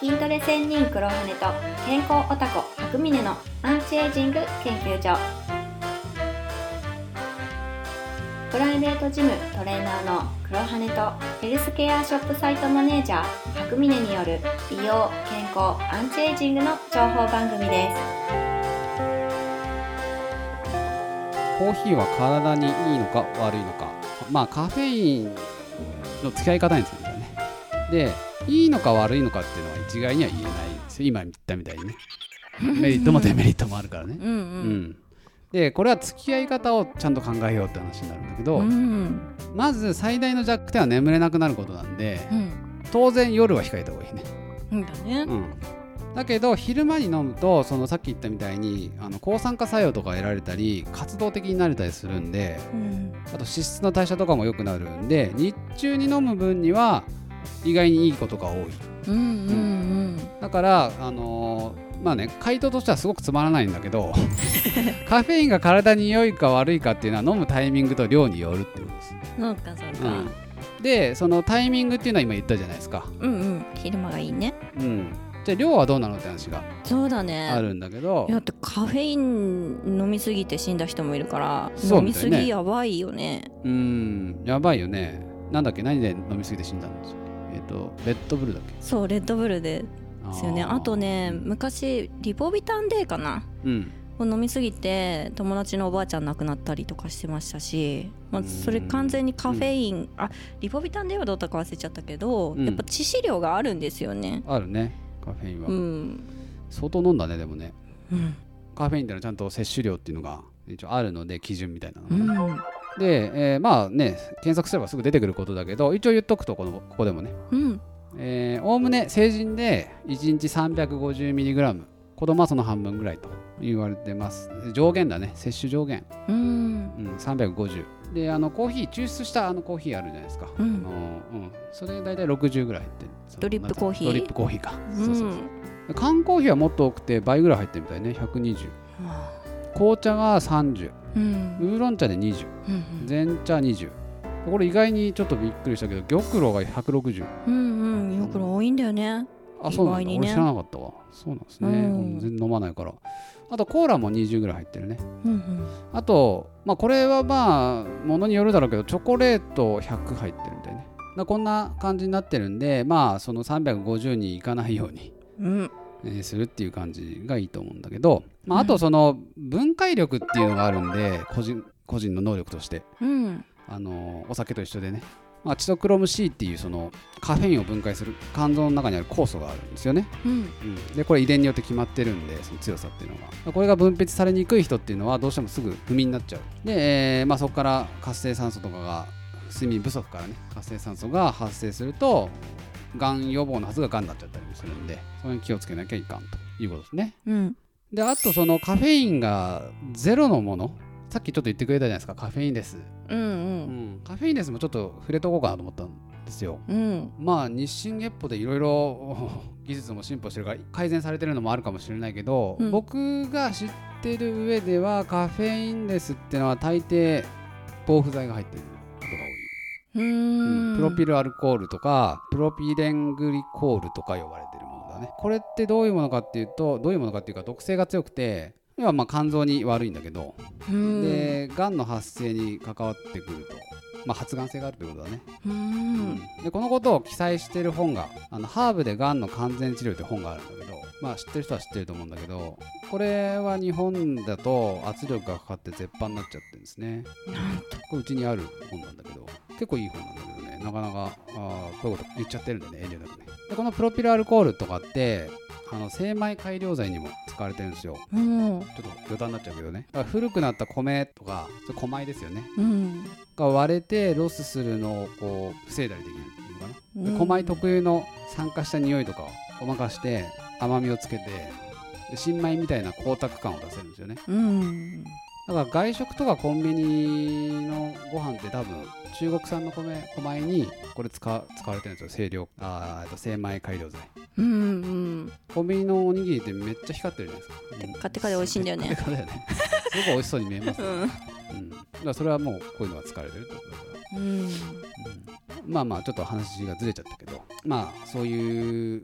筋トレ専任黒羽と健康オタコ白峰のアンチエイジング研究所。プライベートジムトレーナーの黒羽とヘルスケアショップサイトマネージャー白峰による美容健康アンチエイジングの情報番組です。コーヒーは体にいいのか悪いのか。まあカフェインの付き合い方についてね。でいいのか悪いのかっていうのは一概には言えないんですよ。今言ったみたいにね。メリットもデメリットもあるからね。うんうん。うん。でこれは付き合い方をちゃんと考えようって話になるんだけど、うんまず最大の弱点は眠れなくなることなんでうん。当然夜は控えた方がいいね、うんだね。うん、だけど昼間に飲むとそのさっき言ったみたいにあの抗酸化作用とか得られたり活動的になれたりするんでうん。あと脂質の代謝とかも良くなるんで日中に飲む分には意外にいいことが多い。うんうんだからあのーまあね回答としてはすごくつまらないんだけど カフェインが体に良いか悪いかっていうのは飲むタイミングと量によるってことです、うんそうかそうか。うん、でそのタイミングっていうのは今言ったじゃないですか、うんうん。昼間がいいね。うん、じゃあ量はどうなのって話がそうだね。あるんだけど。だってカフェイン飲みすぎて死んだ人もいるからそう飲みすぎやばいよね。うん。やばいよね。なんだっけ？何で飲みすぎて死んだんですよえっ、とレッドブルだっけ？そうレッドブルでですよね。ーあとね昔リポビタン D かな？うん。を飲みすぎて友達のおばあちゃん亡くなったりとかしてましたし、まあ、それ完全にカフェイン、あリポビタン D はどうだか忘れちゃったけど、うん。やっぱ致死量があるんですよね。あるねカフェインは、うん、相当飲んだねでもね。うん。カフェインってのはちゃんと摂取量っていうのが一応あるので基準みたいなのうんで、えーまあね検索すればすぐ出てくることだけど一応言っとくとこのここでもね。うん。おおむね成人で1日 350mg 子供はその半分ぐらいと言われてます。上限だね。摂取上限、うん。うん、350であのコーヒー抽出したあのコーヒーあるじゃないですか、うん。あのうん、それ大体60ぐらい入って。ドリップコーヒー？ドリップコーヒーか、うそうそうそう。ん。缶コーヒーはもっと多くて倍ぐらい入ってるみたいね。120紅茶が30うん。ウーロン茶で20うん全茶20これ意外にちょっとびっくりしたけど玉露が160うんうん。よく多いんだよね。あそうなんだ、ね。俺知らなかったわ。そうなんですね、うん。うん全然飲まないから。あとコーラも20ぐらい入ってるね。うんうん。あとまあこれはまあものによるだろうけどチョコレート100入ってるみたいね。こんな感じになってるんでまあその350にいかないように、うんえーするっていう感じがいいと思うんだけど、まあ、あとその分解力っていうのがあるんで個人個人の能力として。うん。あのお酒と一緒でね、まあ、チトクロム C っていうそのカフェインを分解する肝臓の中にある酵素があるんですよね、うん。うん、でこれ遺伝によって決まってるんでその強さっていうのが。これが分泌されにくい人っていうのはどうしてもすぐ不眠になっちゃう。で、えーまあ、そこから活性酸素とかが睡眠不足からね活性酸素が発生するとがん予防のはずががんになっちゃったりもするんでそれに気をつけなきゃいかんということですね。うん。であとそのカフェインがゼロのものさっきちょっと言ってくれたじゃないですかカフェインです。うんううん。ん、カフェインレスもちょっと触れとこうかなと思ったんですよ。うん。まあ日進月歩でいろいろ技術も進歩してるから改善されてるのもあるかもしれないけど、うん。僕が知ってる上ではカフェインレスってのは大抵防腐剤が入ってる。プロピルアルコールとかプロピレングリコールとか呼ばれてるものだね。これってどういうものかっていうとどういうものかっていうか毒性が強くて要はまあ肝臓に悪いんだけど、うん。でがんの発生に関わってくると、まあ、発がん性があるということだね、うん。でこのことを記載している本があのハーブでがんの完全治療という本があるんだけど、まあ、知ってる人は知ってると思うんだけどこれは日本だと圧力がかかって絶版になっちゃってるんですね。これうちにある本なんだけど結構いい本なんだけどね。なかなかあーこういうこと言っちゃってるんでね遠慮なくね。でこのプロピルアルコールとかってあの精米改良剤にも使われてるんですよ。うん。ちょっと余談になっちゃうけどね。古くなった米とかそれ古米ですよね。うん。が割れてロスするのをこう防いだりできるっていうのかな、うん。で古米特有の酸化した匂いとかをごまかして甘みをつけてで新米みたいな光沢感を出せるんですよね。うん。だから外食とかコンビニのご飯って多分中国産の米古米にこれ使使われてるんですよ清涼あ精米改良剤。うんうんコンビニのおにぎりってめっちゃ光ってるじゃないですか、カテカテで美味しいんだよねテカテカだよねすごく美味しそうに見えます、ううん。ん。だからそれはもうこういうのが使われてるってこと。だからうん。うん。まあまあちょっと話がずれちゃったけど。まあそうい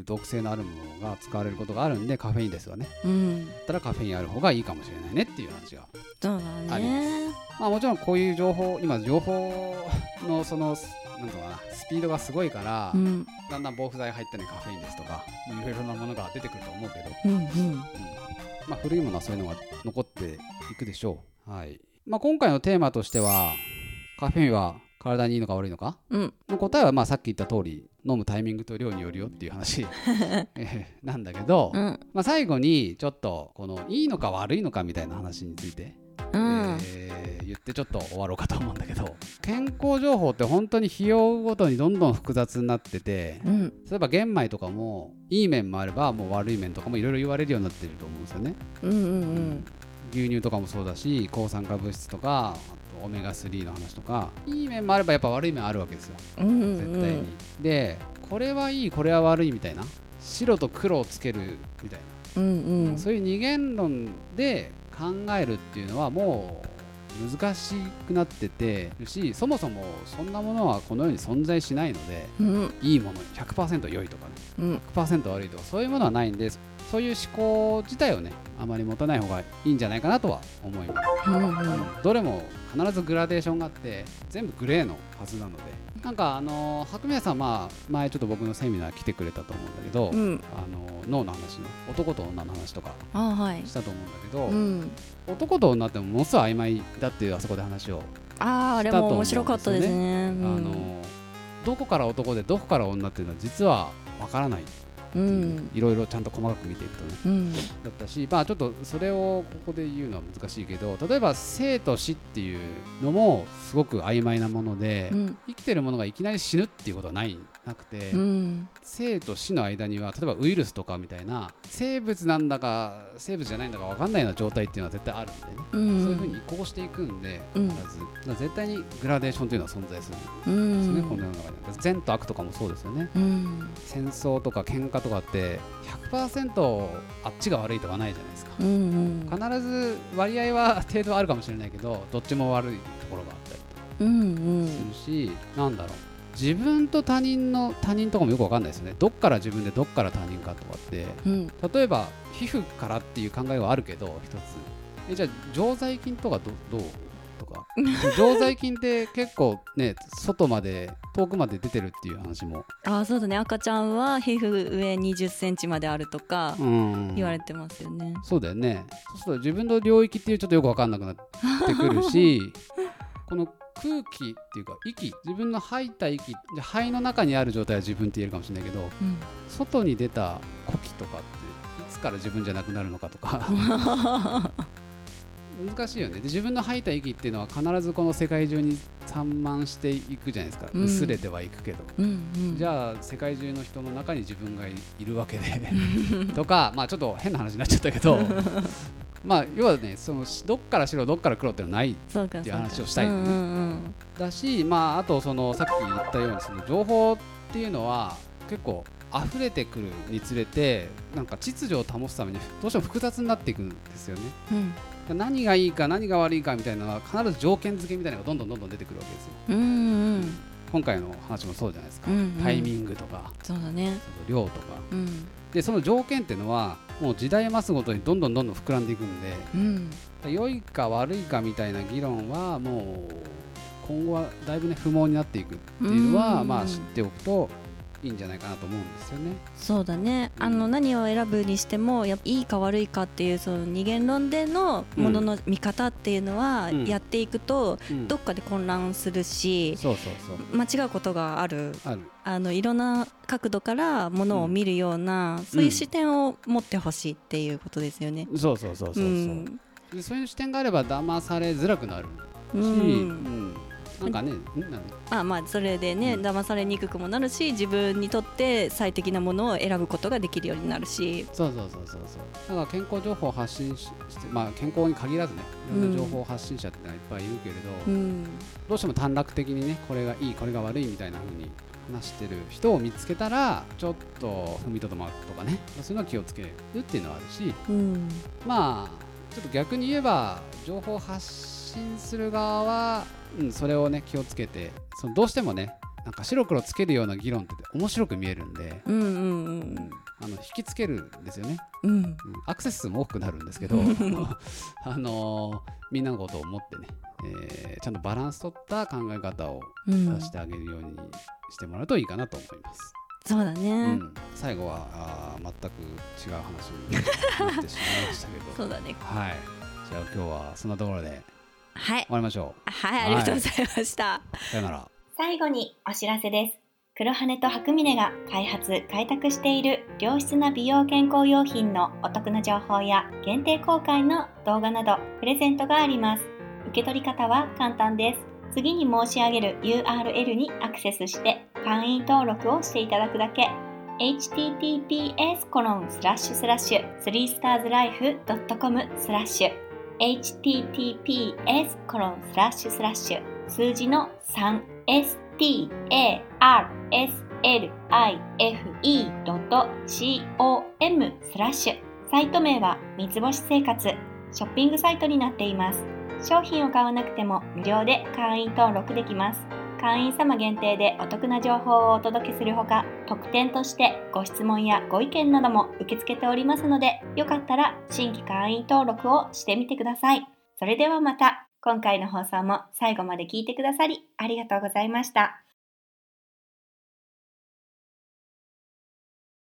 う毒性のあるものが使われることがあるんでカフェインですわね。うん。だったらカフェインある方がいいかもしれないねっていう話がそうだありね。まあもちろんこういう情報今情報のそのなんとかなスピードがすごいから、うん。だんだん防腐剤入ったねカフェインですとかいろいろなものが出てくると思うけど、うんうん。うんまあ、古いものはそういうのが残っていくでしょう、はい。まあ、今回のテーマとしてはカフェインは体にいいのか悪いのか？うん。の答えはまあさっき言った通り飲むタイミングと量によるよっていう話。えーなんだけど、うん。まあ、最後にちょっとこのいいのか悪いのかみたいな話について、うんえー言ってちょっと終わろうかと思うんだけど。健康情報って本当に費用ごとにどんどん複雑になっててうん。例えば玄米とかもいい面もあればもう悪い面とかもいろいろ言われるようになってると思うんですよね。うんうん牛乳とかもそうだし抗酸化物質とかオメガ3の話とかいい面もあればやっぱ悪い面あるわけですよ。うんうん絶対に、でこれはいいこれは悪いみたいな。白と黒をつけるみたいうんうな、ん。そういう二元論で考えるっていうのはもう難しくなっててるしそもそもそんなものはこの世に存在しないのでうん。いいもの100%良いとかね。うん100%悪いとかそういうものはないんでそういう思考自体をねあまり持たない方がいいんじゃないかなとは思います。うんどれも必ずグラデーションがあって全部グレーのはずなのでなんかあの白宮さんまあ前ちょっと僕のセミナー来てくれたと思うんだけど、うん。あの脳の話の男と女の話とかしたと思うんだけど、うん。男と女ってものすごい曖昧だっていうあそこで話を、あーあれも面白かったですね。うん。あのどこから男でどこから女っていうのは実はわからない。うんいろいろちゃんと細かく見ていくとねうん。だったしまあちょっとそれをここで言うのは難しいけど例えば生と死っていうのもすごく曖昧なもので、うん。生きてるものがいきなり死ぬっていうことはないなくて、うん。生と死の間には例えばウイルスとかみたいな生物なんだか生物じゃないんだか分かんないような状態っていうのは絶対あるんでね、うそういうんふうに移行していくんでうん。絶対にグラデーションというのは存在する。うん。ですね、この世の中には。善と悪とかもそうですよね。うん。戦争とか喧嘩とかって100%あっちが悪いとかないじゃないですか。うんうん。必ず割合は程度あるかもしれないけどどっちも悪いところがあったりうんうん。するし、なんだろう自分と他人の他人とかもよくわかんないですよね。どっから自分でどっから他人かとかって。うん。例えば皮膚からっていう考えはあるけど一つ。えじゃあ常在菌とかどどうとか。常在菌って結構ね外まで遠くまで出てるっていう話も、あそうだね。赤ちゃんは皮膚上2 0センチまであるとかうん。言われてますよね。そうだよね。そうすると自分の領域っていうちょっとよくわかんなくなってくるし この空気っていうか息自分の吐いた息じゃあ肺の中にある状態は自分って言えるかもしれないけどうん。外に出た呼気とかっていつから自分じゃなくなるのかとか。難しいよね。で自分の吐いた息っていうのは必ずこの世界中に散漫していくじゃないですか、うん。薄れてはいくけど、うんうん。じゃあ世界中の人の中に自分がいいるわけで。とかまあちょっと変な話になっちゃったけどまあ要はねそのどっから白どっから黒っていうのはないっていう話をしたいのね。うんうんだしまああとそのさっき言ったようにその情報っていうのは結構溢れてくるにつれてなんか秩序を保つためにどうしても複雑になっていくんですよね。うん。何がいいか何が悪いかみたいなのは必ず条件付けみたいなのがどんどんどんどん出てくるわけですよ。うんうん今回の話もそうじゃないですか、うんうん。タイミングとか。そうだね。量とか。うん。でその条件っていうのはもう時代増すごとにどんどんどんどん膨らんでいくんでうん。良いか悪いかみたいな議論はもう今後はだいぶね不毛になっていくっていうのはうん。まあ知っておくといいんじゃないかなと思うんですよね。そうだね。あの何を選ぶにしてもやっぱいいか悪いかっていうその二元論でのものの見方っていうのはうん。やっていくとうん。どっかで混乱するしそうそうそう。間違うことがある。あのいろんな角度からものを見るような、そういう視点を持ってほしいっていうことですよね。そうそうそうそうそう、うん。でそういう視点があれば騙されづらくなるし、うん。うんなんかねんなんあまあそれでね、うん。騙されにくくもなるし自分にとって最適なものを選ぶことができるようになるし、そうそうそうそうそう。だから健康情報を発信ししてまあ健康に限らずねいろんな情報発信者ってのはいっぱいいるけれど、うん。どうしても短絡的にねこれがいいこれが悪いみたいな風に話してる人を見つけたらちょっと踏みとどまるとかね。そういうのは気をつけるっていうのはあるし。うん。まあちょっと逆に言えば情報発信する側は、うん、それをね気をつけてそのどうしてもねなんか白黒つけるような議論って面白く見えるんで、うんうんううん。んあの引きつけるんですよね、うん。うんアクセス数も多くなるんですけど あのーみんなのことを思ってね、えーちゃんとバランス取った考え方をしてあげるようにしてもらうといいかなと思います。そうだうね、ん、最後はあー全く違う話になってしまいましたけど。そうだね。はい。じゃあ今日はそんなところではい終わりましょはいありがとうございました、うさよなら最後にお知らせです。黒羽と白峰が開発・開拓している良質な美容健康用品のお得な情報や限定公開の動画などプレゼントがあります。受け取り方は簡単です。次に申し上げる URL にアクセスして会員登録をしていただくだけ https コロンスラッシュ https コロンスラッシュスラッシュ数字の 3starslife.com スラッシュサイト名は三つ星生活ショッピングサイトになっています商品を買わなくても無料で会員登録できます会員様限定でお得な情報をお届けするほか特典としてご質問やご意見なども受け付けておりますのでよかったら新規会員登録をしてみてください。それではまた今回の放送も最後まで聞いてくださりありがとうございました。